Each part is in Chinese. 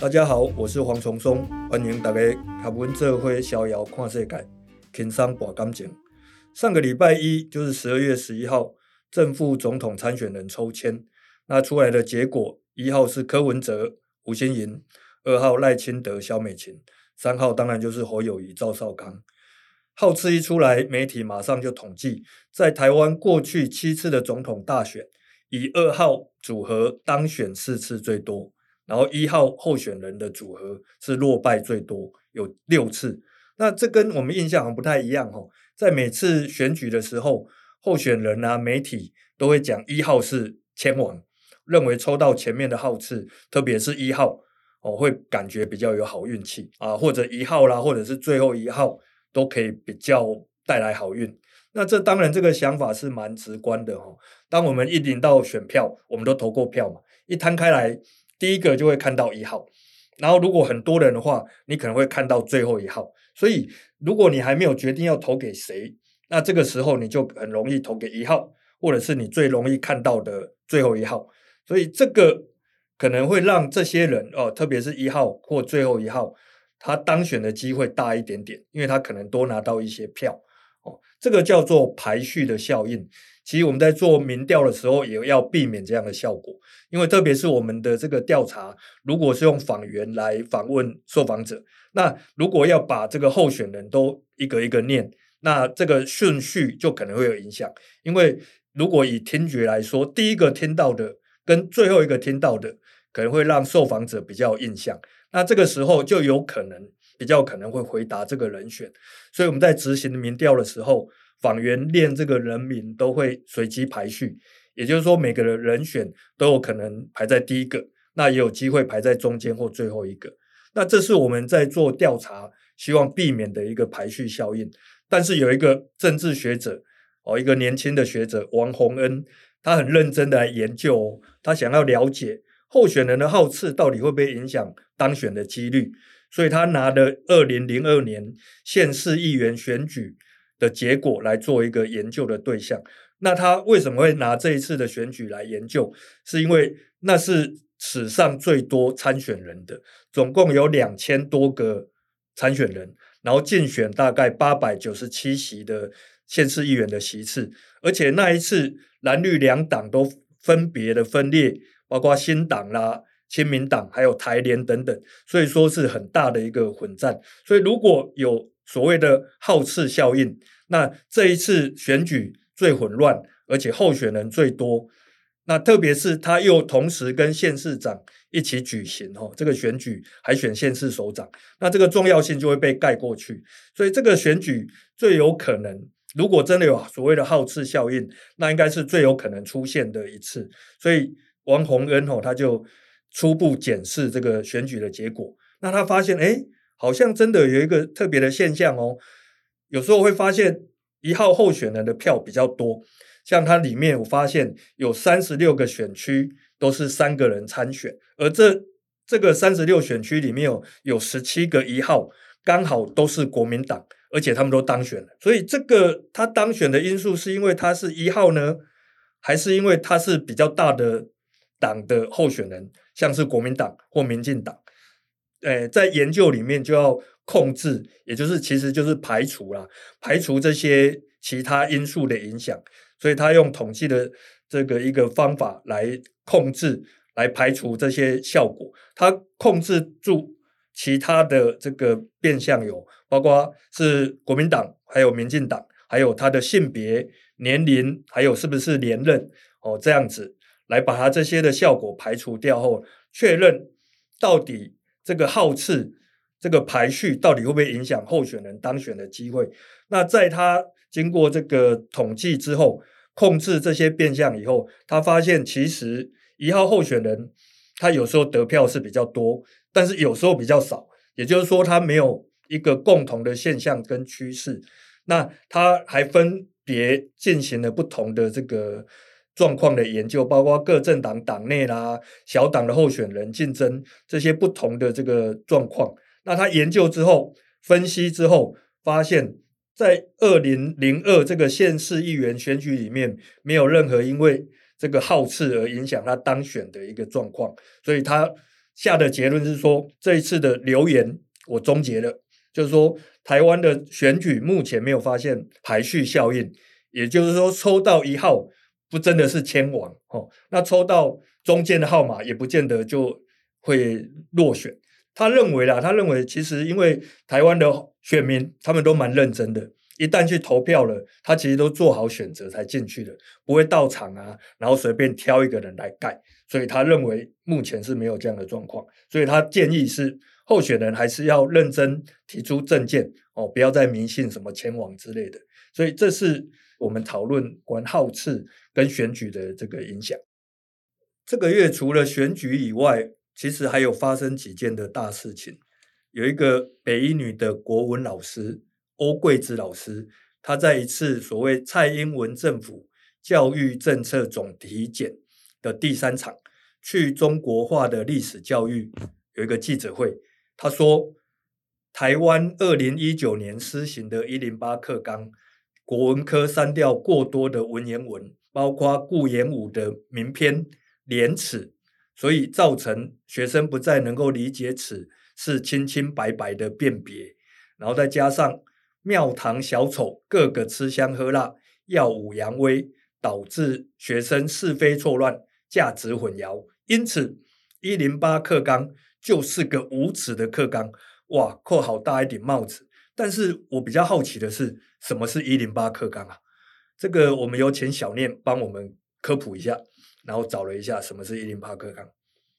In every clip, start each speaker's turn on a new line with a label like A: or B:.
A: 大家好，我是黄崇松，欢迎大家和我做伙逍遥看世界，轻松博感情。上个礼拜一就是十二月十一号，正副总统参选人抽签，那出来的结果，一号是柯文哲、吴欣盈，二号赖清德、萧美琴，三号当然就是侯友谊、赵少康。号次一出来，媒体马上就统计，在台湾过去七次的总统大选，以二号组合当选四次最多。然后一号候选人的组合是落败最多，有六次。那这跟我们印象好像不太一样哦。在每次选举的时候，候选人啊、媒体都会讲一号是千王，认为抽到前面的号次，特别是一号哦，会感觉比较有好运气啊，或者一号啦，或者是最后一号都可以比较带来好运。那这当然这个想法是蛮直观的哦。当我们一领到选票，我们都投过票嘛，一摊开来。第一个就会看到一号，然后如果很多人的话，你可能会看到最后一号。所以如果你还没有决定要投给谁，那这个时候你就很容易投给一号，或者是你最容易看到的最后一号。所以这个可能会让这些人哦，特别是一号或最后一号，他当选的机会大一点点，因为他可能多拿到一些票。哦，这个叫做排序的效应。其实我们在做民调的时候，也要避免这样的效果，因为特别是我们的这个调查，如果是用访员来访问受访者，那如果要把这个候选人都一个一个念，那这个顺序就可能会有影响。因为如果以听觉来说，第一个听到的跟最后一个听到的，可能会让受访者比较有印象，那这个时候就有可能比较可能会回答这个人选。所以我们在执行民调的时候。访员练这个人名都会随机排序，也就是说每个人人选都有可能排在第一个，那也有机会排在中间或最后一个。那这是我们在做调查希望避免的一个排序效应。但是有一个政治学者哦，一个年轻的学者王宏恩，他很认真的来研究，他想要了解候选人的号次到底会不会影响当选的几率，所以他拿了二零零二年县市议员选举。的结果来做一个研究的对象，那他为什么会拿这一次的选举来研究？是因为那是史上最多参选人的，总共有两千多个参选人，然后竞选大概八百九十七席的县市议员的席次，而且那一次蓝绿两党都分别的分裂，包括新党啦、亲民党还有台联等等，所以说是很大的一个混战。所以如果有所谓的好次效应，那这一次选举最混乱，而且候选人最多。那特别是他又同时跟县市长一起举行哦，这个选举还选县市首长，那这个重要性就会被盖过去。所以这个选举最有可能，如果真的有所谓的好次效应，那应该是最有可能出现的一次。所以王宏恩哦，他就初步检视这个选举的结果，那他发现哎。好像真的有一个特别的现象哦，有时候会发现一号候选人的票比较多，像它里面我发现有三十六个选区都是三个人参选，而这这个三十六选区里面有有十七个一号刚好都是国民党，而且他们都当选了，所以这个他当选的因素是因为他是一号呢，还是因为他是比较大的党的候选人，像是国民党或民进党？诶，在研究里面就要控制，也就是其实就是排除啦，排除这些其他因素的影响，所以他用统计的这个一个方法来控制，来排除这些效果。他控制住其他的这个变相有，包括是国民党，还有民进党，还有他的性别、年龄，还有是不是连任哦，这样子来把他这些的效果排除掉后，确认到底。这个号次，这个排序到底会不会影响候选人当选的机会？那在他经过这个统计之后，控制这些变相以后，他发现其实一号候选人他有时候得票是比较多，但是有时候比较少，也就是说他没有一个共同的现象跟趋势。那他还分别进行了不同的这个。状况的研究，包括各政党党内啦、小党的候选人竞争这些不同的这个状况。那他研究之后，分析之后，发现，在二零零二这个县市议员选举里面，没有任何因为这个号次而影响他当选的一个状况。所以他下的结论是说，这一次的留言我终结了，就是说台湾的选举目前没有发现排序效应，也就是说抽到一号不真的是签王哦，那抽到中间的号码也不见得就会落选。他认为啦，他认为其实因为台湾的选民他们都蛮认真的。一旦去投票了，他其实都做好选择才进去的，不会到场啊，然后随便挑一个人来盖。所以他认为目前是没有这样的状况，所以他建议是候选人还是要认真提出证件哦，不要再迷信什么签王之类的。所以这是我们讨论关号次跟选举的这个影响。这个月除了选举以外，其实还有发生几件的大事情，有一个北一女的国文老师。欧桂芝老师，他在一次所谓蔡英文政府教育政策总体检的第三场去中国化的历史教育有一个记者会，他说，台湾二零一九年施行的一零八课纲，国文科删掉过多的文言文，包括顾炎武的名篇《廉耻》，所以造成学生不再能够理解“耻”是清清白白的辨别，然后再加上。庙堂小丑个个吃香喝辣，耀武扬威，导致学生是非错乱，价值混淆。因此，一零八课纲就是个无耻的课纲。哇，扣好大一顶帽子！但是我比较好奇的是，什么是一零八课纲啊？这个我们有请小念帮我们科普一下，然后找了一下什么是一零八课纲。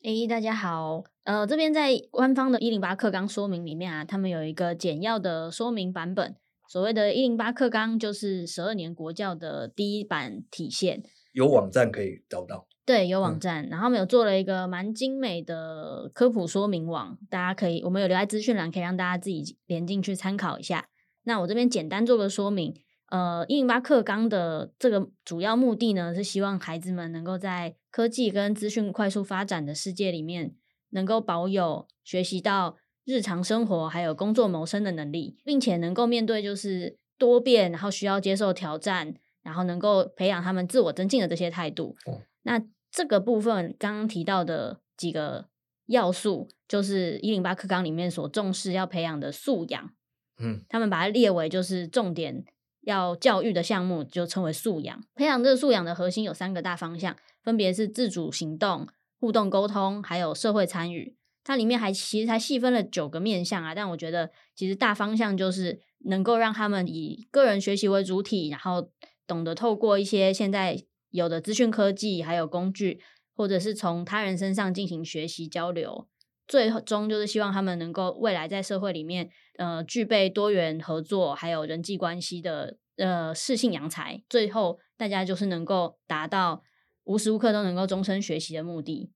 B: 诶，大家好，呃，这边在官方的一零八课纲说明里面啊，他们有一个简要的说明版本。所谓的“一零八课纲”就是十二年国教的第一版体现。
A: 有网站可以找到。
B: 对，有网站，嗯、然后我们有做了一个蛮精美的科普说明网，大家可以，我们有留在资讯栏，可以让大家自己连进去参考一下。那我这边简单做个说明。呃，“一零八课纲”的这个主要目的呢，是希望孩子们能够在科技跟资讯快速发展的世界里面，能够保有学习到日常生活还有工作谋生的能力，并且能够面对就是多变，然后需要接受挑战，然后能够培养他们自我增进的这些态度。哦、那这个部分刚刚提到的几个要素，就是一零八课纲里面所重视要培养的素养。嗯，他们把它列为就是重点要教育的项目，就称为素养。培养这个素养的核心有三个大方向，分别是自主行动、互动沟通，还有社会参与。它里面还其实还细分了九个面向啊，但我觉得其实大方向就是能够让他们以个人学习为主体，然后懂得透过一些现在有的资讯科技还有工具，或者是从他人身上进行学习交流，最终就是希望他们能够未来在社会里面呃具备多元合作还有人际关系的呃适性扬才，最后大家就是能够达到无时无刻都能够终身学习的目的。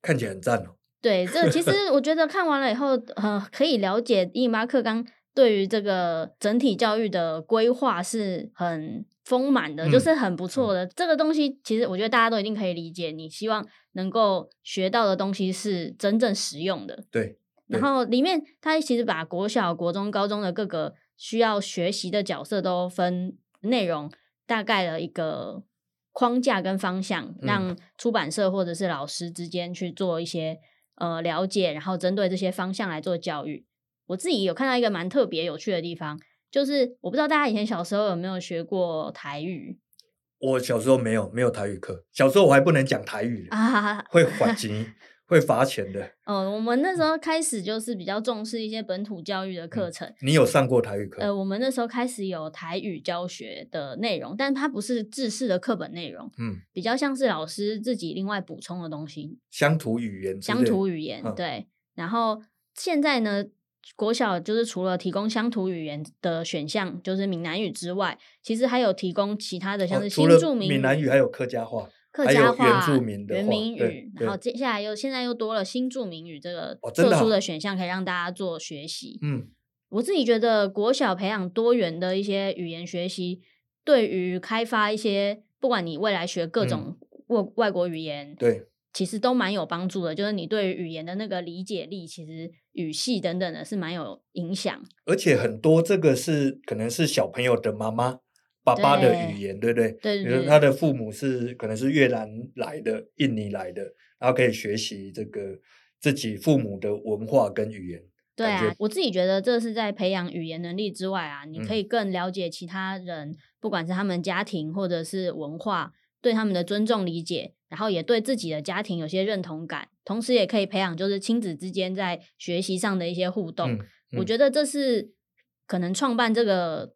A: 看起来很赞哦。
B: 对，这其实我觉得看完了以后，呃，可以了解一零八课纲对于这个整体教育的规划是很丰满的，嗯、就是很不错的。嗯、这个东西其实我觉得大家都一定可以理解。你希望能够学到的东西是真正实用的。
A: 对。对
B: 然后里面它其实把国小、国中、高中的各个需要学习的角色都分内容，大概的一个框架跟方向，让出版社或者是老师之间去做一些。呃，了解，然后针对这些方向来做教育。我自己有看到一个蛮特别有趣的地方，就是我不知道大家以前小时候有没有学过台语。
A: 我小时候没有，没有台语课。小时候我还不能讲台语啊，会罚钱。会罚钱的。
B: 哦，我们那时候开始就是比较重视一些本土教育的课程。嗯，
A: 你有上过台语课？
B: 呃，我们那时候开始有台语教学的内容，但它不是制式的课本内容，嗯，比较像是老师自己另外补充的东西。
A: 乡土语言。
B: 乡土语言，嗯，对。然后现在呢，国小就是除了提供乡土语言的选项，就是闽南语之外，其实还有提供其他的，像是新住民
A: 闽南语还有客家话。
B: 客家话、
A: 原住民的
B: 原民语，然后接下来又现在又多了新住民语这个特殊的。选项，可以让大家做学习。嗯、哦，我自己觉得国小培养多元的一些语言学习，对于开发一些不管你未来学各种外外国语言，对、嗯，其实都蛮有帮助的。就是你对于语言的那个理解力，其实语系等等的是蛮有影响。
A: 而且很多这个是可能是小朋友的妈妈。爸爸的语言，对，对不对？对，比如他的父母是可能是越南来的、印尼来的，然后可以学习这个自己父母的文化跟语言。
B: 对啊，我自己觉得这是在培养语言能力之外啊，你可以更了解其他人，嗯、不管是他们家庭或者是文化，对他们的尊重理解，然后也对自己的家庭有些认同感，同时也可以培养就是亲子之间在学习上的一些互动。嗯嗯、我觉得这是可能创办这个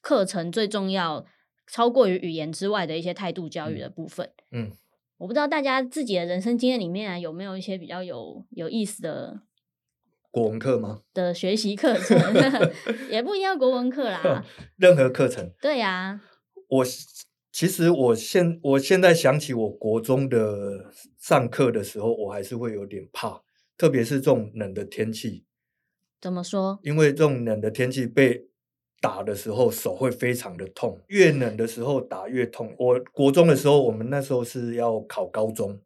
B: 课程最重要，超过于语言之外的一些态度教育的部分。嗯，嗯我不知道大家自己的人生经验里面啊，有没有一些比较有有意思的。
A: 国文课吗？
B: 的学习课程 也不一定要国文课啦，
A: 任何课程。
B: 对呀、啊，
A: 我其实我现我现在想起我国中的上课的时候，我还是会有点怕，特别是这种冷的天气。
B: 怎么说？
A: 因为这种冷的天气被打的时候，手会非常的痛，越冷的时候打越痛。我国中的时候，我们那时候是要考高中，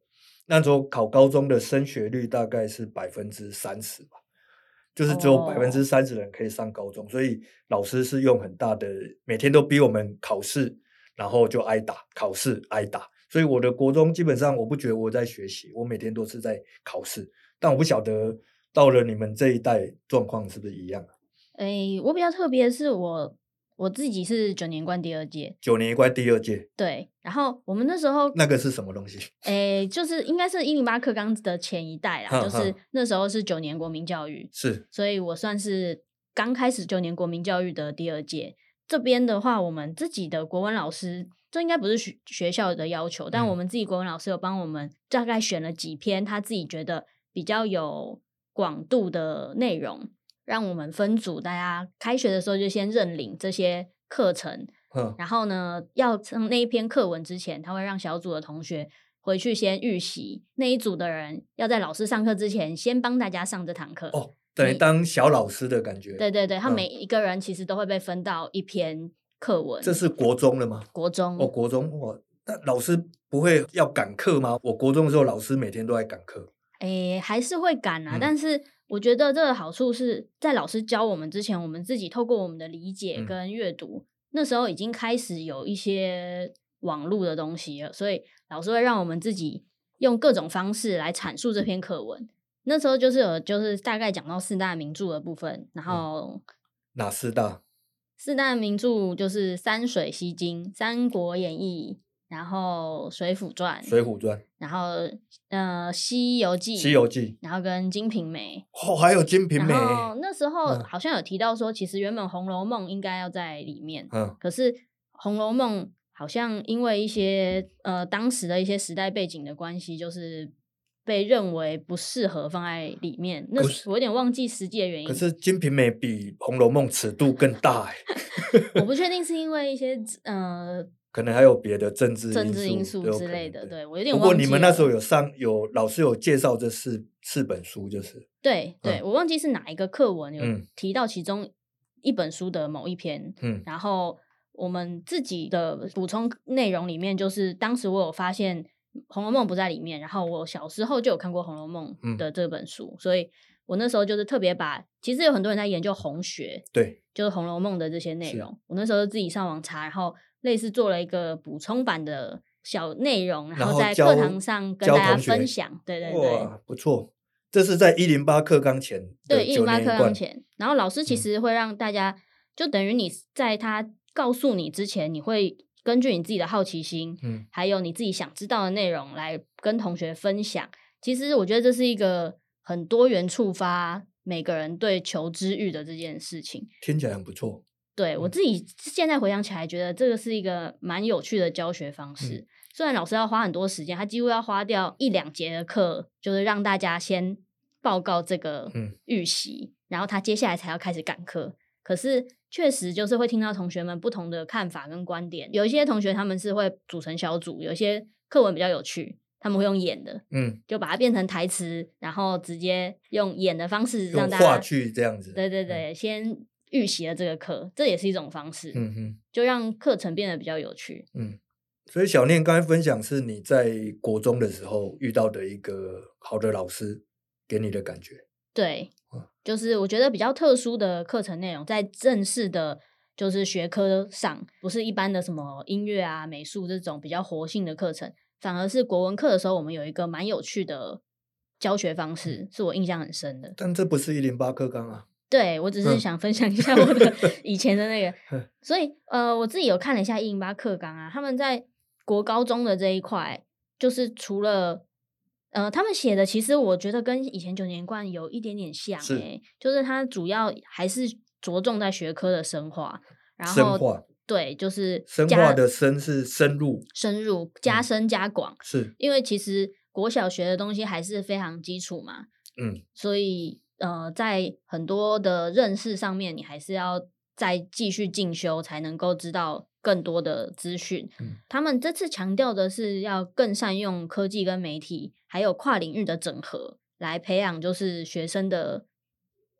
A: 那时候考高中的升学率大概是百分之三十吧。就是只有百分之三十人可以上高中，oh. 所以老师是用很大的，每天都逼我们考试，然后就挨打，考试挨打。所以我的国中基本上我不觉得我在学习，我每天都是在考试。但我不晓得到了你们这一代状况是不是一样？
B: 哎、欸，我比较特别的是我。我自己是九年关第二届，
A: 九年一关第二届，
B: 对。然后我们那时候
A: 那个是什么东西？
B: 诶，就是应该是一零八课纲的前一代啦，就是那时候是九年国民教育，
A: 是。
B: 所以我算是刚开始九年国民教育的第二届。这边的话，我们自己的国文老师，这应该不是学学校的要求，但我们自己国文老师有帮我们大概选了几篇他自己觉得比较有广度的内容。让我们分组，大家开学的时候就先认领这些课程，嗯、然后呢，要上那一篇课文之前，他会让小组的同学回去先预习。那一组的人要在老师上课之前，先帮大家上这堂课。哦，
A: 等于当小老师的感觉。
B: 对对对，他每一个人其实都会被分到一篇课文。
A: 这是国中了吗？
B: 国中
A: 哦，国中哇，那老师不会要赶课吗？我国中的时候，老师每天都在赶课。
B: 诶，还是会赶啊，嗯、但是。我觉得这个好处是在老师教我们之前，我们自己透过我们的理解跟阅读，嗯、那时候已经开始有一些网络的东西了，所以老师会让我们自己用各种方式来阐述这篇课文。那时候就是有，就是大概讲到四大名著的部分，然后、嗯、
A: 哪四大？
B: 四大名著就是山水西经《三国演义》。然后《水浒传》，《
A: 水浒传》，
B: 然后呃，《西游记》，《
A: 西游记》，
B: 然后跟《金瓶梅》。
A: 哦，还有《金瓶梅》。
B: 那时候好像有提到说，其实原本《红楼梦》应该要在里面，嗯，可是《红楼梦》好像因为一些呃当时的一些时代背景的关系，就是被认为不适合放在里面。那我有点忘记实际的原因。
A: 可是《金瓶梅》比《红楼梦》尺度更大哎。
B: 我不 确定是因为一些呃。
A: 可能还有别的政治
B: 政治因素之类的，对，我有点忘记。
A: 不过你们那时候有上有老师有介绍这四四本书，就是
B: 对对，我忘记是哪一个课文有提到其中一本书的某一篇，嗯，然后我们自己的补充内容里面，就是当时我有发现《红楼梦》不在里面，然后我小时候就有看过《红楼梦》的这本书，所以我那时候就是特别把，其实有很多人在研究红学，
A: 对，
B: 就是《红楼梦》的这些内容，我那时候自己上网查，然后。类似做了一个补充版的小内容，然后在课堂上跟大家分享。对对对，
A: 哇，不错！这是在一零八课纲前，
B: 对一零八课纲前。然后老师其实会让大家，嗯、就等于你在他告诉你之前，你会根据你自己的好奇心，嗯，还有你自己想知道的内容来跟同学分享。其实我觉得这是一个很多元触发每个人对求知欲的这件事情，
A: 听起来很不错。
B: 对，我自己现在回想起来，觉得这个是一个蛮有趣的教学方式。嗯、虽然老师要花很多时间，他几乎要花掉一两节的课，就是让大家先报告这个预习，嗯、然后他接下来才要开始赶课。可是确实就是会听到同学们不同的看法跟观点。有一些同学他们是会组成小组，有一些课文比较有趣，他们会用演的，嗯，就把它变成台词，然后直接用演的方式让大家
A: 话剧这样子。
B: 对对对，嗯、先。预习了这个课，这也是一种方式，嗯哼，就让课程变得比较有趣。
A: 嗯，所以小念刚才分享是你在国中的时候遇到的一个好的老师给你的感觉。
B: 对，就是我觉得比较特殊的课程内容，在正式的，就是学科上，不是一般的什么音乐啊、美术这种比较活性的课程，反而是国文课的时候，我们有一个蛮有趣的教学方式，是我印象很深的。
A: 但这不是一零八课纲啊。
B: 对，我只是想分享一下我的。以前的那个，所以呃，我自己有看了一下一零八课纲啊，他们在国高中的这一块，就是除了呃，他们写的其实我觉得跟以前九年贯有一点点像诶、欸，就是它主要还是着重在学科的深化，然
A: 后
B: 对，就是
A: 深化的深是深入，
B: 深入加深加广，嗯、
A: 是。
B: 因为其实国小学的东西还是非常基础嘛，
A: 嗯，
B: 所以。呃，在很多的认识上面，你还是要再继续进修，才能够知道更多的资讯。
A: 嗯，
B: 他们这次强调的是要更善用科技跟媒体，还有跨领域的整合，来培养就是学生的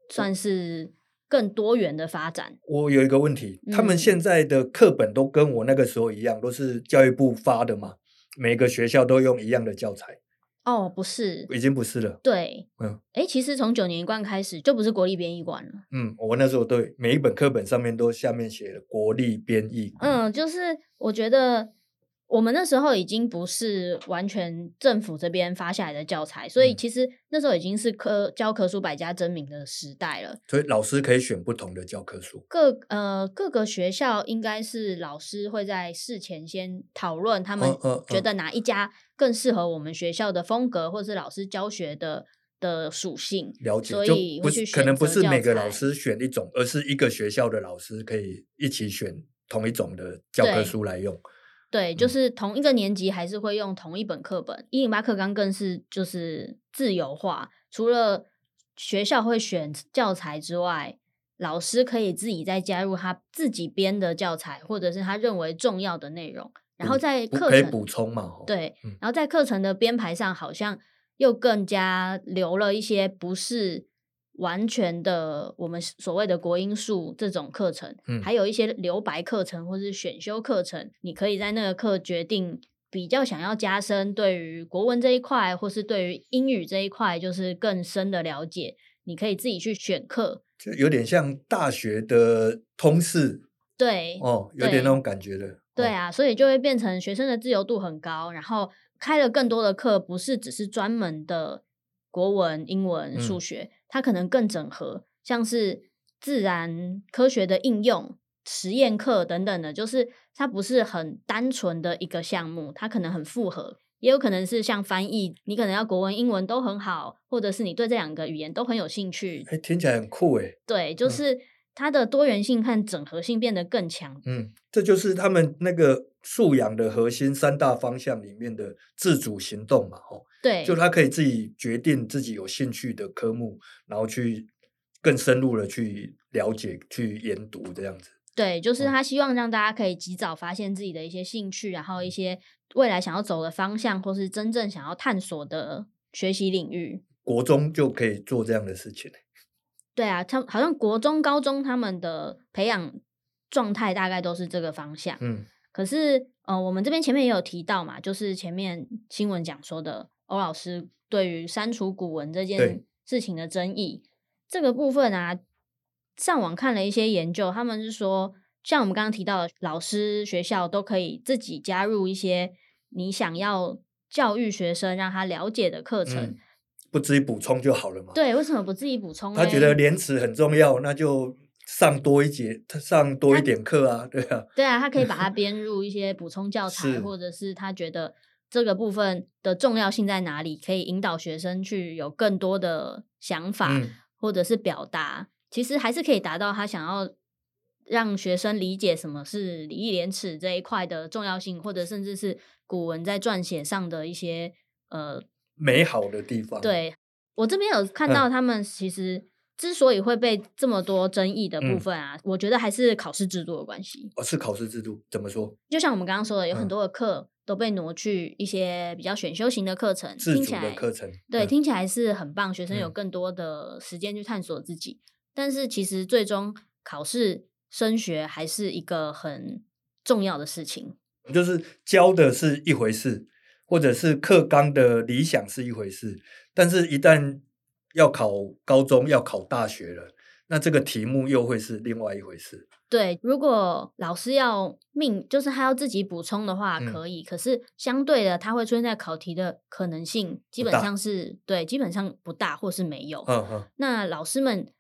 B: 算是更多元的发展。
A: 我有一个问题，他们现在的课本都跟我那个时候一样，都是教育部发的嘛？每个学校都用一样的教材？
B: 哦，不是，
A: 已经不是了。
B: 对，
A: 嗯，
B: 哎，其实从九年一贯开始就不是国立编译馆了。
A: 嗯，我那时候对每一本课本上面都下面写了国立编译。
B: 嗯，就是我觉得。我们那时候已经不是完全政府这边发下来的教材，所以其实那时候已经是科教科书百家争鸣的时代了。
A: 所以老师可以选不同的教科书。各
B: 呃各个学校应该是老师会在事前先讨论，他们觉得哪一家更适合我们学校的风格，或者是老师教学的的属性。
A: 了解，
B: 所以不去。
A: 可能不是每个老师选一种，而是一个学校的老师可以一起选同一种的教科书来用。
B: 对，就是同一个年级还是会用同一本课本。一零八课纲更是就是自由化，除了学校会选教材之外，老师可以自己再加入他自己编的教材，或者是他认为重要的内容，然后在课程
A: 可以补充嘛？
B: 对，然后在课程的编排上，好像又更加留了一些不是。完全的，我们所谓的国英数这种课程，嗯，还有一些留白课程或是选修课程，你可以在那个课决定比较想要加深对于国文这一块，或是对于英语这一块，就是更深的了解，你可以自己去选课，
A: 就有点像大学的通识，
B: 对，
A: 哦，有点那种感觉的，
B: 对，啊，所以就会变成学生的自由度很高，然后开了更多的课，不是只是专门的国文、英文、数学。嗯它可能更整合，像是自然科学的应用、实验课等等的，就是它不是很单纯的一个项目，它可能很复合，也有可能是像翻译，你可能要国文、英文都很好，或者是你对这两个语言都很有兴趣。
A: 哎，听起来很酷哎。
B: 对，就是它的多元性和整合性变得更强。
A: 嗯，这就是他们那个素养的核心三大方向里面的自主行动嘛，吼。
B: 对，
A: 就他可以自己决定自己有兴趣的科目，然后去更深入的去了解、去研读这样子。
B: 对，就是他希望让大家可以及早发现自己的一些兴趣，然后一些未来想要走的方向，或是真正想要探索的学习领域。
A: 国中就可以做这样的事情。
B: 对啊，他好像国中、高中他们的培养状态大概都是这个方向。
A: 嗯，
B: 可是呃，我们这边前面也有提到嘛，就是前面新闻讲说的。欧老师对于删除古文这件事情的争议，这个部分啊，上网看了一些研究，他们是说，像我们刚刚提到的，老师、学校都可以自己加入一些你想要教育学生让他了解的课程，嗯、
A: 不自己补充就好了嘛？
B: 对，为什么不自己补充？
A: 他觉得廉耻很重要，那就上多一节，他上多一点课啊，对啊，
B: 对啊，他可以把它 编入一些补充教材，或者是他觉得。这个部分的重要性在哪里？可以引导学生去有更多的想法，嗯、或者是表达，其实还是可以达到他想要让学生理解什么是礼义廉耻这一块的重要性，或者甚至是古文在撰写上的一些呃
A: 美好的地方。
B: 对，我这边有看到，他们其实之所以会被这么多争议的部分啊，嗯、我觉得还是考试制度的关系。
A: 哦，是考试制度？怎么说？
B: 就像我们刚刚说的，有很多的课。嗯都被挪去一些比较选修型的课程，听起来
A: 课程
B: 对，听起来是很棒，学生有更多的时间去探索自己。嗯、但是其实最终考试升学还是一个很重要的事情。
A: 就是教的是一回事，或者是课纲的理想是一回事，但是一旦要考高中、要考大学了，那这个题目又会是另外一回事。
B: 对，如果老师要命，就是他要自己补充的话，可以。嗯、可是相对的，他会出现在考题的可能性，基本上是对，基本上不大，或是没有。嗯嗯。那老师们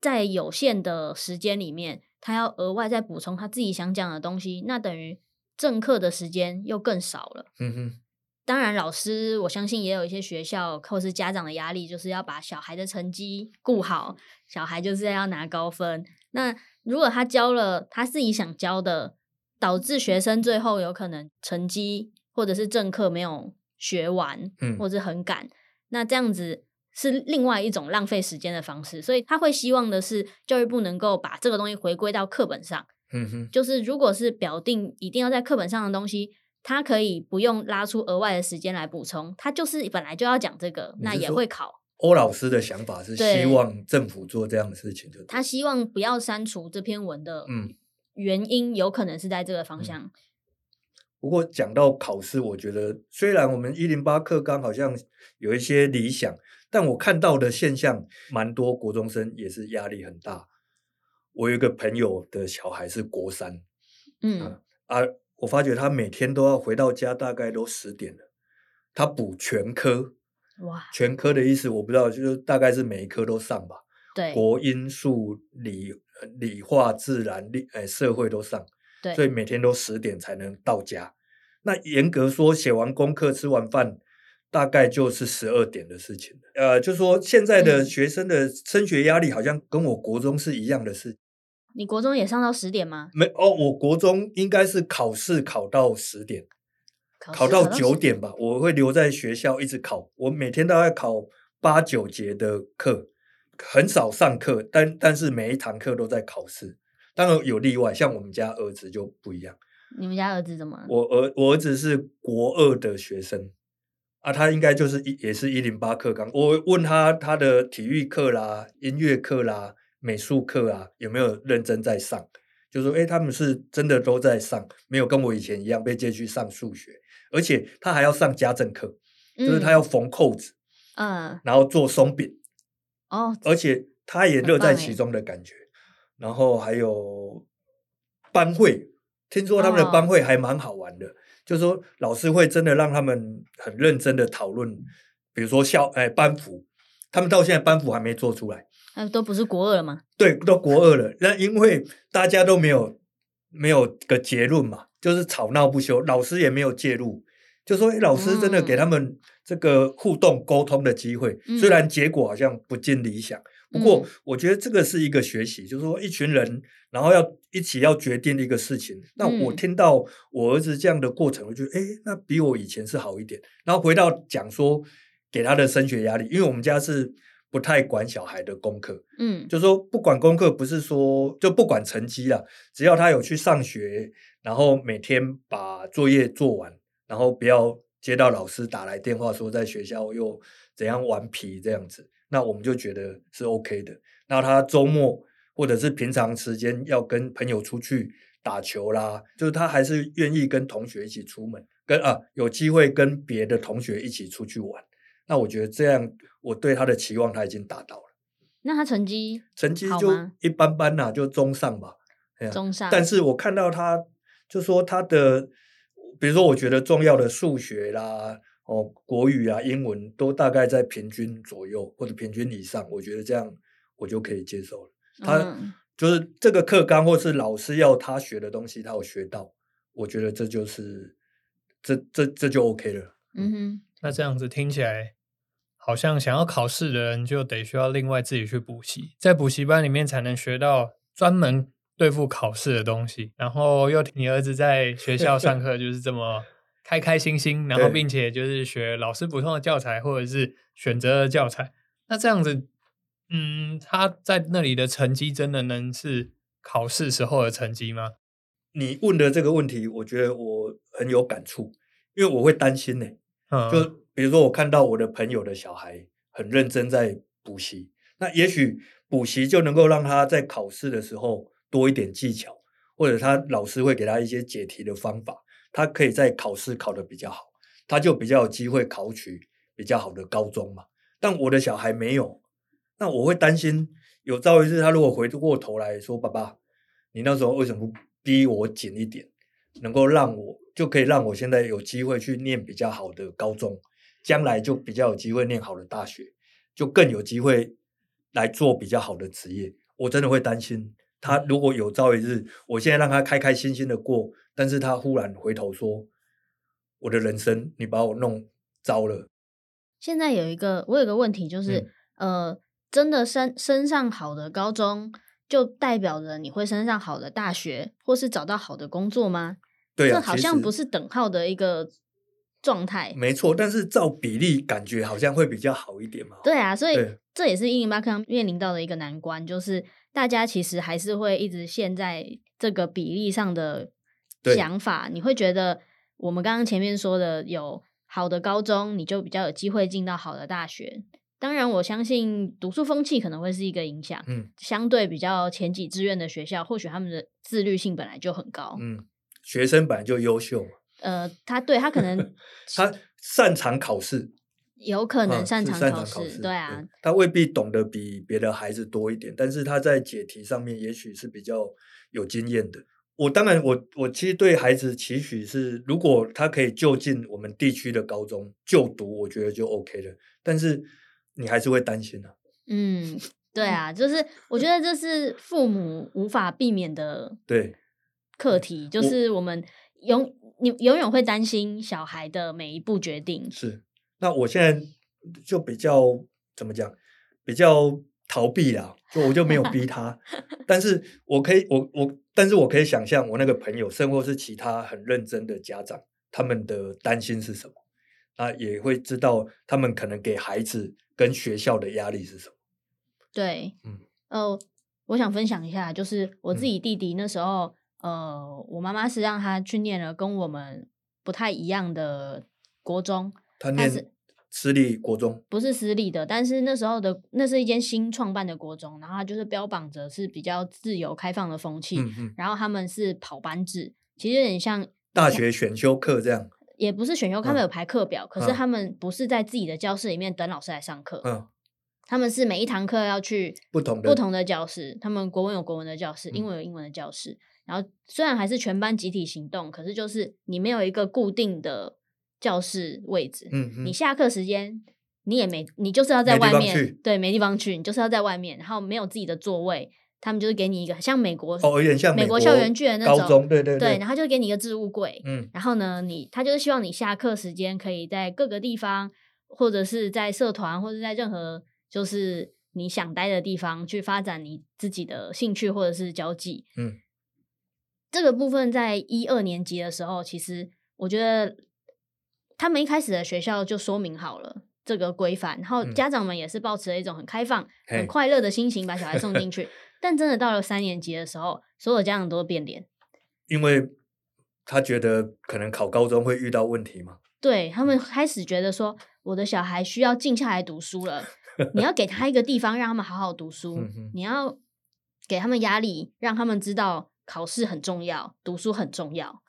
B: 在有限的时间里面，他要额外再补充他自己想讲的东西，那等于正课的时间又更少了。嗯哼。当然，老师我相信也有一些学校或是家长的压力，就是要把小孩的成绩顾好，小孩就是要拿高分。那如果他教了他自己想教的，导致学生最后有可能成绩或者是正课没有学完，嗯，或者很赶，那这样子是另外一种浪费时间的方式。所以他会希望的是教育部能够把这个东西回归到课本上，嗯哼，就是如果是表定一定要在课本上的东西，他可以不用拉出额外的时间来补充，他就是本来就要讲这个，那也会考。
A: 欧老师的想法是希望政府做这样的事情，就
B: 他希望不要删除这篇文的原因，有可能是在这个方向。嗯嗯、
A: 不过讲到考试，我觉得虽然我们一零八课纲好像有一些理想，但我看到的现象蛮多，国中生也是压力很大。我有一个朋友的小孩是国三，嗯啊，我发觉他每天都要回到家，大概都十点了，他补全科。
B: 哇，
A: 全科的意思我不知道，就是大概是每一科都上吧。
B: 对，
A: 国英数理、理化、自然、历、哎、社会都上。
B: 对，
A: 所以每天都十点才能到家。那严格说，写完功课、吃完饭，大概就是十二点的事情。呃，就说现在的学生的升学压力，好像跟我国中是一样的事。
B: 你国中也上到十点吗？
A: 没哦，我国中应该是考试考到十点。考到九点吧，我会留在学校一直考。我每天都要考八九节的课，很少上课，但但是每一堂课都在考试。当然有例外，像我们家儿子就不一样。
B: 你们家儿子怎么？
A: 我儿我儿子是国二的学生啊，他应该就是一也是一零八课纲。我问他他的体育课啦、音乐课啦、美术课啊有没有认真在上，就说诶他们是真的都在上，没有跟我以前一样被借去上数学。而且他还要上家政课，嗯、就是他要缝扣子，嗯，然后做松饼，
B: 哦，
A: 而且他也乐在其中的感觉。然后还有班会，听说他们的班会还蛮好玩的，哦、就是说老师会真的让他们很认真的讨论，比如说校哎班服，他们到现在班服还没做出来，
B: 那都不是国二了吗？
A: 对，都国二了。那因为大家都没有没有个结论嘛。就是吵闹不休，老师也没有介入，就说：“诶，老师真的给他们这个互动沟通的机会，嗯、虽然结果好像不尽理想，嗯、不过我觉得这个是一个学习，就是说一群人，然后要一起要决定一个事情。那我听到我儿子这样的过程，我觉得诶，那比我以前是好一点。然后回到讲说给他的升学压力，因为我们家是。”不太管小孩的功课，嗯，就说不管功课，不是说就不管成绩了，只要他有去上学，然后每天把作业做完，然后不要接到老师打来电话说在学校又怎样顽皮这样子，那我们就觉得是 OK 的。那他周末或者是平常时间要跟朋友出去打球啦，就是他还是愿意跟同学一起出门，跟啊有机会跟别的同学一起出去玩。那我觉得这样，我对他的期望他已经达到了。
B: 那他成绩
A: 成绩就一般般啦、啊，就中上吧。
B: 中上。
A: 但是我看到他，就说他的，比如说我觉得重要的数学啦，哦，国语啊，英文都大概在平均左右或者平均以上，我觉得这样我就可以接受了。他、嗯、就是这个课纲或是老师要他学的东西，他有学到，我觉得这就是这这这就 OK 了。
B: 嗯哼，
C: 那这样子听起来。好像想要考试的人就得需要另外自己去补习，在补习班里面才能学到专门对付考试的东西。然后又你儿子在学校上课就是这么 开开心心，然后并且就是学老师补充的教材或者是选择的教材。那这样子，嗯，他在那里的成绩真的能是考试时候的成绩吗？
A: 你问的这个问题，我觉得我很有感触，因为我会担心呢、欸。嗯，就。比如说，我看到我的朋友的小孩很认真在补习，那也许补习就能够让他在考试的时候多一点技巧，或者他老师会给他一些解题的方法，他可以在考试考得比较好，他就比较有机会考取比较好的高中嘛。但我的小孩没有，那我会担心有朝一日他如果回过头来说：“爸爸，你那时候为什么不逼我紧一点，能够让我就可以让我现在有机会去念比较好的高中，将来就比较有机会念好的大学，就更有机会来做比较好的职业。”我真的会担心他如果有朝一日，我现在让他开开心心的过，但是他忽然回头说：“我的人生你把我弄糟了。”
B: 现在有一个我有个问题就是，嗯、呃。真的升升上好的高中，就代表着你会升上好的大学，或是找到好的工作吗？
A: 对啊，
B: 这好像不是等号的一个状态。
A: 没错，但是照比例感觉好像会比较好一点嘛。
B: 对啊，所以这也是一零八课纲面临到的一个难关，就是大家其实还是会一直陷在这个比例上的想法。你会觉得我们刚刚前面说的有好的高中，你就比较有机会进到好的大学。当然，我相信读书风气可能会是一个影响。嗯，相对比较前几志愿的学校，或许他们的自律性本来就很高。
A: 嗯，学生本来就优秀嘛。
B: 呃，他对他可能
A: 他擅长考试，
B: 有可能擅长考试。
A: 啊、考试
B: 对啊对，
A: 他未必懂得比别的孩子多一点，但是他在解题上面也许是比较有经验的。我当然我，我我其实对孩子期许是，如果他可以就近我们地区的高中就读，我觉得就 OK 了。但是。你还是会担心的、啊。
B: 嗯，对啊，就是我觉得这是父母无法避免的对课题，就是我们永你永远会担心小孩的每一步决定。
A: 是，那我现在就比较怎么讲，比较逃避啦，就我就没有逼他，但是我可以，我我，但是我可以想象我那个朋友，甚或是其他很认真的家长，他们的担心是什么，啊也会知道他们可能给孩子。跟学校的压力是什么？
B: 对，嗯，呃，我想分享一下，就是我自己弟弟那时候，嗯、呃，我妈妈是让他去念了跟我们不太一样的国中，
A: 他念私立国中，
B: 不是私立的，但是那时候的那是一间新创办的国中，然后他就是标榜着是比较自由开放的风气，嗯嗯，然后他们是跑班制，其实有点像
A: 大学选修课这样。
B: 也不是选修，他们有排课表，嗯，可是他们不是在自己的教室里面等老师来上课。嗯，他们是每一堂课要去不同的不同的教室，他们国文有国文的教室，英文有英文的教室。嗯，然后虽然还是全班集体行动，可是就是你没有一个固定的教室位置。嗯，嗯，你下课时间你也没，你就是要在外面，对，没地方去，你就是要在外面，然后没有自己的座位。他们就是给你一个像美国
A: 哦，有点像
B: 美国校园剧的那种
A: 高中，对对对，
B: 对，然后就给你一个置物柜，嗯，然后呢，你他就是希望你下课时间可以在各个地方，或者是在社团，或者在任何就是你想待的地方去发展你自己的兴趣或者是交际，嗯，这个部分在一二年级的时候，其实我觉得他们一开始的学校就说明好了这个规范，然后家长们也是抱持了一种很开放、很快乐的心情把小孩送进去。但真的到了三年级的时候，所有家长都会变脸，
A: 因为他觉得可能考高中会遇到问题嘛。
B: 对，他们开始觉得说，我的小孩需要静下来读书了，你要给他一个地方让他们好好读书，你要给他们压力，让他们知道考试很重要，读书很重要。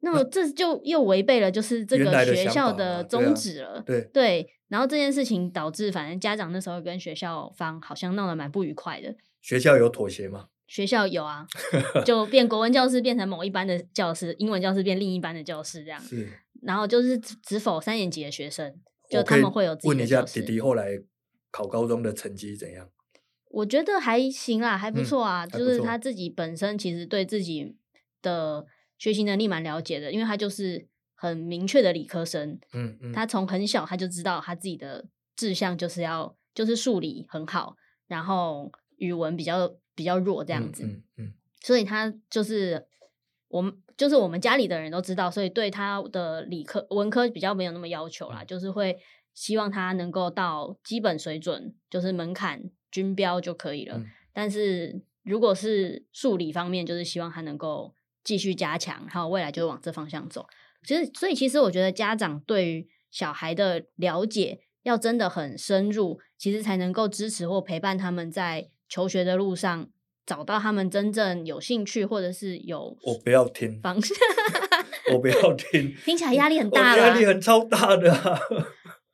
B: 那么这就又违背了就是这个学校的宗旨了。
A: 对
B: 对，然后这件事情导致，反正家长那时候跟学校方好像闹得蛮不愉快的。
A: 学校有妥协吗？
B: 学校有啊，就变国文教室变成某一班的教室，英文教室变另一班的教室这样。是，然后就是只否三年级的学生，就他们会有自己。
A: 问一下弟弟后来考高中的成绩怎样？
B: 我觉得还行啊，还不错啊，嗯，就是他自己本身其实对自己的学习能力蛮了解的，因为他就是很明确的理科生。嗯嗯，他从很小他就知道他自己的志向就是要就是数理很好，然后。语文比较比较弱这样子，嗯嗯嗯，所以他就是我们就是我们家里的人都知道，所以对他的理科文科比较没有那么要求啦，就是会希望他能够到基本水准，就是门槛均标就可以了。但是如果是数理方面，就是希望他能够继续加强，然后未来就往这方向走。其实，所以其实我觉得家长对于小孩的了解要真的很深入，其实才能够支持或陪伴他们在。求学的路上，找到他们真正有兴趣或者是有
A: 我不要听
B: 方向，
A: 我不要听，
B: 听起来压力很大，
A: 压力很超大的、啊。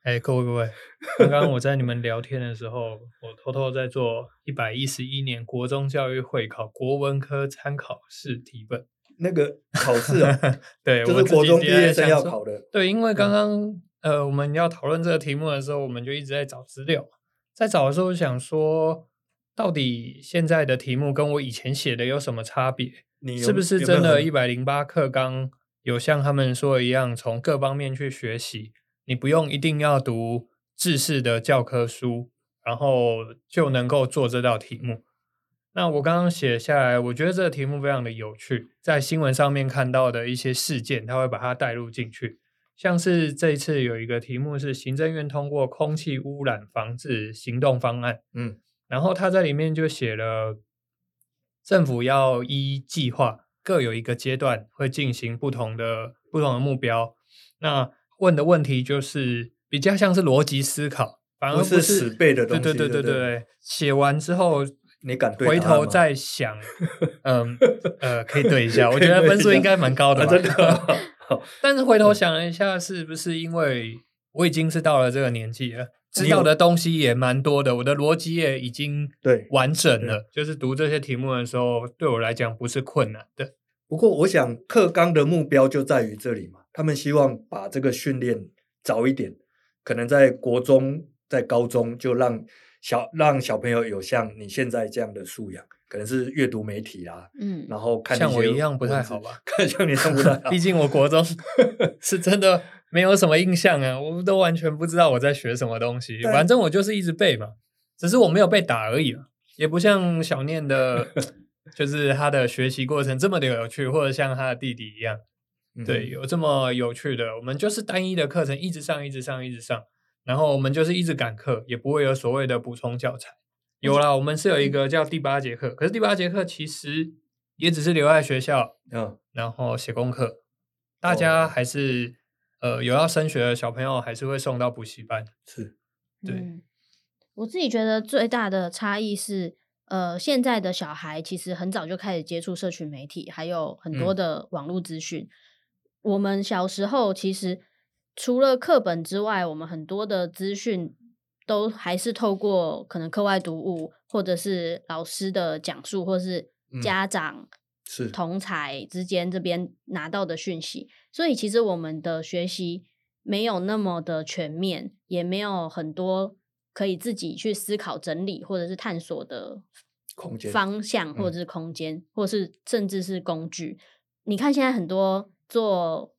C: 哎，各位各位，刚刚我在你们聊天的时候，我偷偷在做一百一十一年国中教育会考国文科参考试题本。
A: 那个考试啊，
C: 对，
A: 就是国中毕业生要考的。
C: 对，因为刚刚、嗯、呃，我们要讨论这个题目的时候，我们就一直在找资料。在找的时候，我想说，到底现在的题目跟我以前写的有什么差别？你是不是真的一百零八课纲有像他们说的一样，从各方面去学习？你不用一定要读制式的教科书，然后就能够做这道题目。那我刚刚写下来，我觉得这个题目非常的有趣，在新闻上面看到的一些事件，它会把它带入进去。像是这一次有一个题目是行政院通过空气污染防治行动方案，嗯，然后他在里面就写了政府要依计划，各有一个阶段会进行不同的不同的目标。那问的问题就是比较像是逻辑思考，反而不是死背的东西。对对对对对，写完之后。
A: 你敢对？
C: 回头再想，嗯呃，可以对一下，我觉得分数应该蛮高的吧。真的。但是回头想了一下，是不是因为我已经是到了这个年纪了，知道的东西也蛮多的，我的逻辑也已经对完整了，就是读这些题目的时候，对我来讲不是困难的。
A: 不过，我想课纲的目标就在于这里嘛，他们希望把这个训练早一点，可能在国中、在高中就让。小让小朋友有像你现在这样的素养，可能是阅读媒体啦，嗯，然后看
C: 像我一样不太好吧？
A: 看像你这样不太 好，
C: 毕竟我国中 是真的没有什么印象啊，我都完全不知道我在学什么东西。反正我就是一直背嘛，只是我没有被打而已，也不像小念的，就是他的学习过程这么的有趣，或者像他的弟弟一样，嗯、对，有这么有趣的。我们就是单一的课程，一直上，一直上，一直上。然后我们就是一直赶课，也不会有所谓的补充教材。有啦，我们是有一个叫第八节课，可是第八节课其实也只是留在学校，嗯，然后写功课。大家还是、哦、呃有要升学的小朋友，还是会送到补习班。
A: 是，
C: 对、
B: 嗯。我自己觉得最大的差异是，呃，现在的小孩其实很早就开始接触社群媒体，还有很多的网络资讯。嗯、我们小时候其实。除了课本之外，我们很多的资讯都还是透过可能课外读物，或者是老师的讲述，或是家长、是同才之间这边拿到的讯息。所以其实我们的学习没有那么的全面，也没有很多可以自己去思考、整理或者是探索的空间、方向，或者是空间，或是甚至是工具。你看现在很多做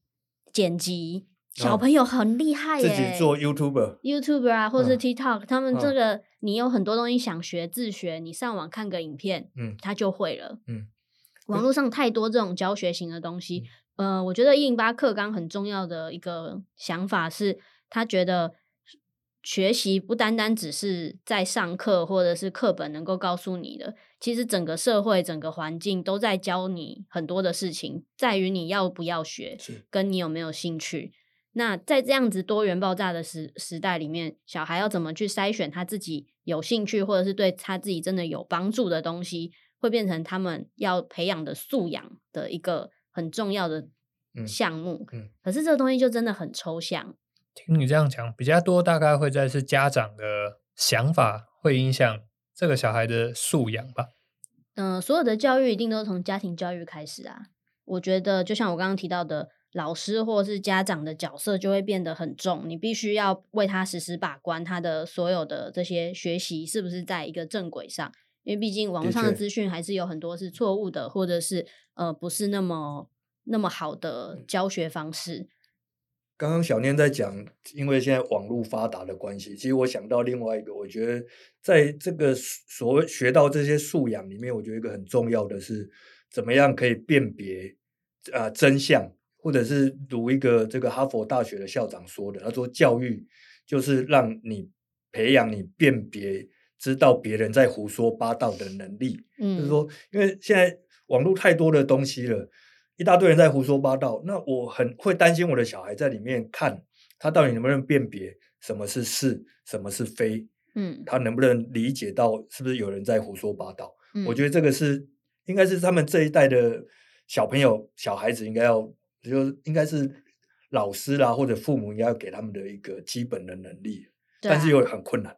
B: 剪辑。小朋友很厉害耶，
A: 自己做 YouTuber，YouTuber
B: 啊，或者是 TikTok，嗯，他们这个你有很多东西想学自学，你上网看个影片，嗯，他就会了，嗯。网络上太多这种教学型的东西，嗯，呃，我觉得一零八课纲很重要的一个想法是，他觉得学习不单单只是在上课或者是课本能够告诉你的，其实整个社会、整个环境都在教你很多的事情，在于你要不要学，跟你有没有兴趣。那在这样子多元爆炸的时时代里面，小孩要怎么去筛选他自己有兴趣或者是对他自己真的有帮助的东西，会变成他们要培养的素养的一个很重要的项目。嗯，嗯，可是这个东西就真的很抽象。
C: 听你这样讲，比较多大概会在是家长的想法会影响这个小孩的素养吧。
B: 嗯，所有的教育一定都是从家庭教育开始啊。我觉得就像我刚刚提到的。老师或是家长的角色就会变得很重，你必须要为他实时把关他的所有的这些学习是不是在一个正轨上，因为毕竟网上的资讯还是有很多是错误的，或者是呃不是那么那么好的教学方式。
A: 刚刚小念在讲，因为现在网络发达的关系，其实我想到另外一个，我觉得在这个所谓学到这些素养里面，我觉得一个很重要的是怎么样可以辨别啊、呃、真相。或者是读一个这个哈佛大学的校长说的，他说教育就是让你培养你辨别，知道别人在胡说八道的能力。嗯，就是说，因为现在网络太多的东西了，一大堆人在胡说八道，那我很会担心我的小孩在里面看，他到底能不能辨别什么是是，什么是非？嗯，他能不能理解到是不是有人在胡说八道？嗯，我觉得这个是应该是他们这一代的小朋友、小孩子应该要。就应该是老师啦或者父母应该要给他们的一个基本的能力，
B: 啊、
A: 但是又很困难。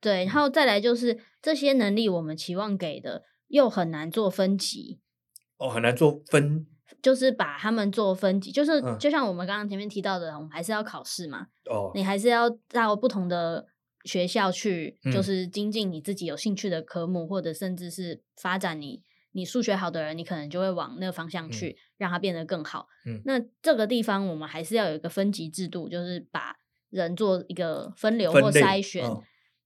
B: 对，然后再来就是这些能力，我们期望给的又很难做分级。
A: 哦，很难做分，
B: 就是把他们做分级，就是、
A: 嗯、
B: 就像我们刚刚前面提到的，我们还是要考试嘛。
A: 哦，
B: 你还是要到不同的学校去，
A: 嗯、
B: 就是精进你自己有兴趣的科目，或者甚至是发展你你数学好的人，你可能就会往那个方向去，嗯、让它变得更好。
A: 嗯，
B: 那这个地方我们还是要有一个分级制度，就是把人做一个分流或筛选。哦、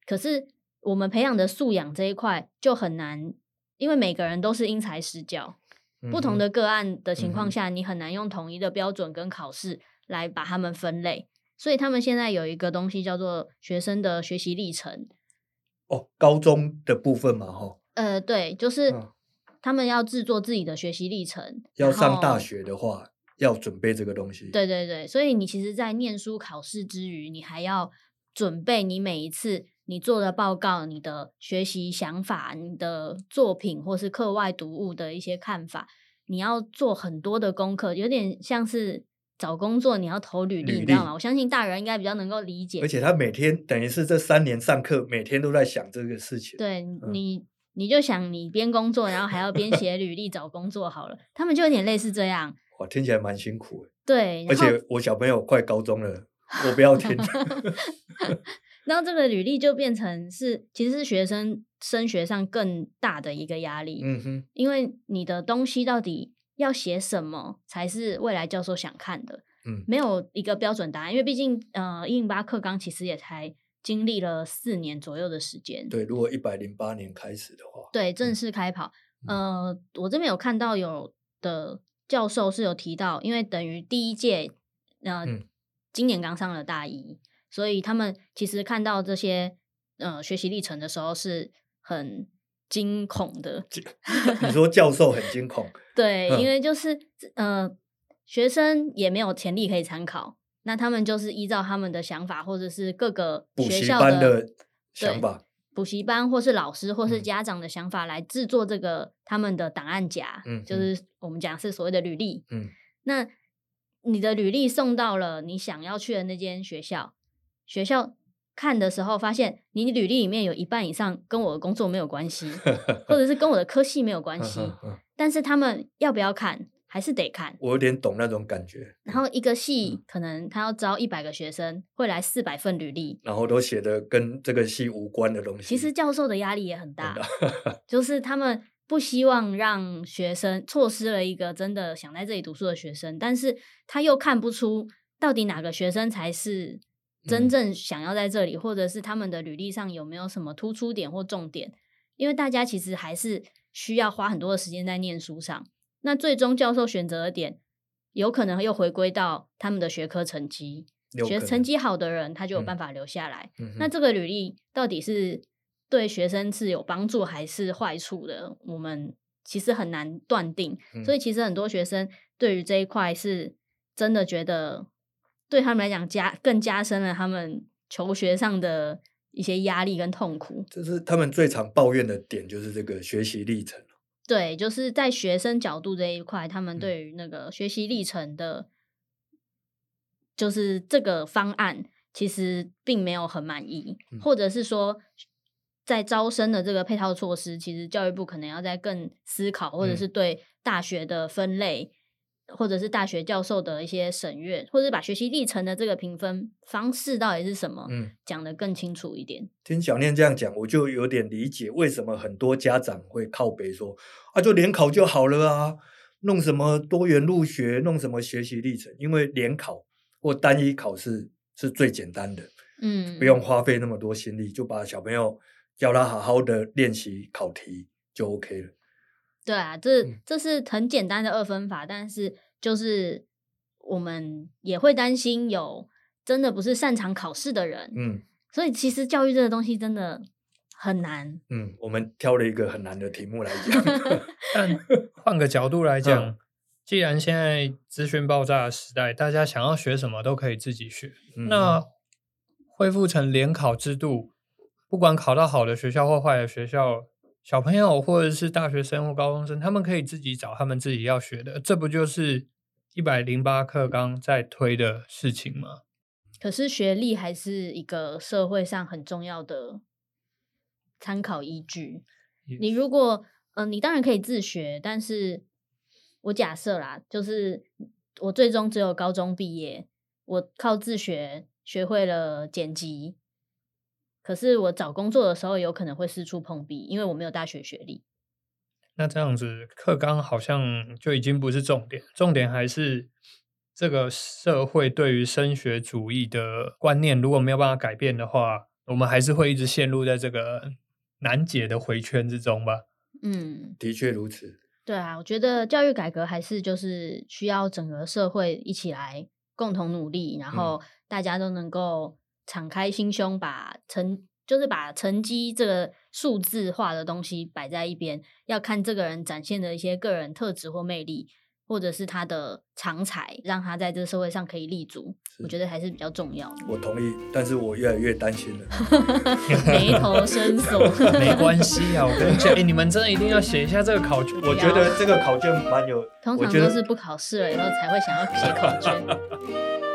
B: 可是我们培养的素养这一块就很难，因为每个人都是因材施教。不同的个案的情况下，你很难用统一的标准跟考试来把他们分类，所以他们现在有一个东西叫做学生的学习历程。
A: 哦，高中的部分嘛，哈。
B: 呃，对，就是他们要制作自己的学习历程。
A: 要上大学的话，要准备这个东西。
B: 对对对，所以你其实，在念书考试之余，你还要准备你每一次你做的报告、你的学习想法、你的作品或是课外读物的一些看法，你要做很多的功课，有点像是找工作你要投履历，履历你知道吗？我相信大人应该比较能够理解。
A: 而且他每天等于是这三年上课，每天都在想这个事情。
B: 对你，你就想你边工作，然后还要边写履历找工作好了。他们就有点类似这样。
A: 哇，听起来蛮辛苦。
B: 对，
A: 而且我小朋友快高中了，我不要听。
B: 然后这个履历就变成是，其实是学生升学上更大的一个压力。
A: 嗯哼，
B: 因为你的东西到底要写什么才是未来教授想看的？
A: 嗯，
B: 没有一个标准答案，因为毕竟呃，一零八课纲其实也才经历了四年左右的时间。
A: 对，如果一百零八年开始的话，
B: 对，正式开跑。嗯、呃，我这边有看到有的教授是有提到，因为等于第一届呃，嗯、今年刚上了大一。所以他们其实看到这些呃学习历程的时候是很惊恐的。
A: 你说教授很惊恐？
B: 对，因为就是呃学生也没有潜力可以参考，那他们就是依照他们的想法，或者是各个学校的，
A: 的想法，
B: 补习班或是老师或是家长的想法来制作这个他们的档案夹，
A: 嗯，
B: 就是我们讲是所谓的履历，
A: 嗯，
B: 那你的履历送到了你想要去的那间学校。学校看的时候，发现你履历里面有一半以上跟我的工作没有关系，或者是跟我的科系没有关系。但是他们要不要看，还是得看。
A: 我有点懂那种感觉。
B: 然后一个系可能他要招一百个学生，会来四百份履历，
A: 然后都写的跟这个系无关的东西。
B: 其实教授的压力也很大，就是他们不希望让学生错失了一个真的想在这里读书的学生，但是他又看不出到底哪个学生才是。真正想要在这里，或者是他们的履历上有没有什么突出点或重点？因为大家其实还是需要花很多的时间在念书上。那最终教授选择的点，有可能又回归到他们的学科成绩。学成绩好的人，他就有办法留下来。
A: 嗯、
B: 那这个履历到底是对学生是有帮助还是坏处的？我们其实很难断定。
A: 嗯、
B: 所以其实很多学生对于这一块是真的觉得。对他们来讲，加更加深了他们求学上的一些压力跟痛苦。
A: 这是他们最常抱怨的点，就是这个学习历程。
B: 对，就是在学生角度这一块，他们对于那个学习历程的，嗯、就是这个方案，其实并没有很满意，嗯、或者是说，在招生的这个配套措施，其实教育部可能要在更思考，或者是对大学的分类。或者是大学教授的一些审阅，或者是把学习历程的这个评分方式到底是什么，嗯，讲得更清楚一点。
A: 听小念这样讲，我就有点理解为什么很多家长会靠北说啊，就联考就好了啊，弄什么多元入学，弄什么学习历程，因为联考或单一考试是最简单的，
B: 嗯，
A: 不用花费那么多心力，就把小朋友叫他好好的练习考题就 OK 了。
B: 对啊，这这是很简单的二分法，但是就是我们也会担心有真的不是擅长考试的人，
A: 嗯，
B: 所以其实教育这个东西真的很难。
A: 嗯，我们挑了一个很难的题目来讲，
C: 但换个角度来讲，嗯、既然现在资讯爆炸的时代，大家想要学什么都可以自己学，嗯、那恢复成联考制度，不管考到好的学校或坏的学校。小朋友或者是大学生或高中生，他们可以自己找他们自己要学的，这不就是一百零八课纲在推的事情吗？
B: 可是学历还是一个社会上很重要的参考依据。你如果嗯、呃，你当然可以自学，但是我假设啦，就是我最终只有高中毕业，我靠自学学会了剪辑，可是我找工作的时候有可能会四处碰壁，因为我没有大学学历。
C: 那这样子课纲好像就已经不是重点，重点还是这个社会对于升学主义的观念，如果没有办法改变的话，我们还是会一直陷入在这个难解的回圈之中吧。
B: 嗯，
A: 的确如此。
B: 对啊，我觉得教育改革还是就是需要整个社会一起来共同努力，然后大家都能够敞开心胸，把成就是把成绩这个数字化的东西摆在一边，要看这个人展现的一些个人特质或魅力。或者是他的长才，让他在这个社会上可以立足，我觉得还是比较重要的。
A: 我同意，但是我越来越担心了，
B: 眉头深锁。
C: 没关系啊，我跟你讲，哎、欸，你们真的一定要写一下这个考卷。
A: 我觉得这个考卷蛮有，
B: 通常都是不考试了以后才会想要写考卷。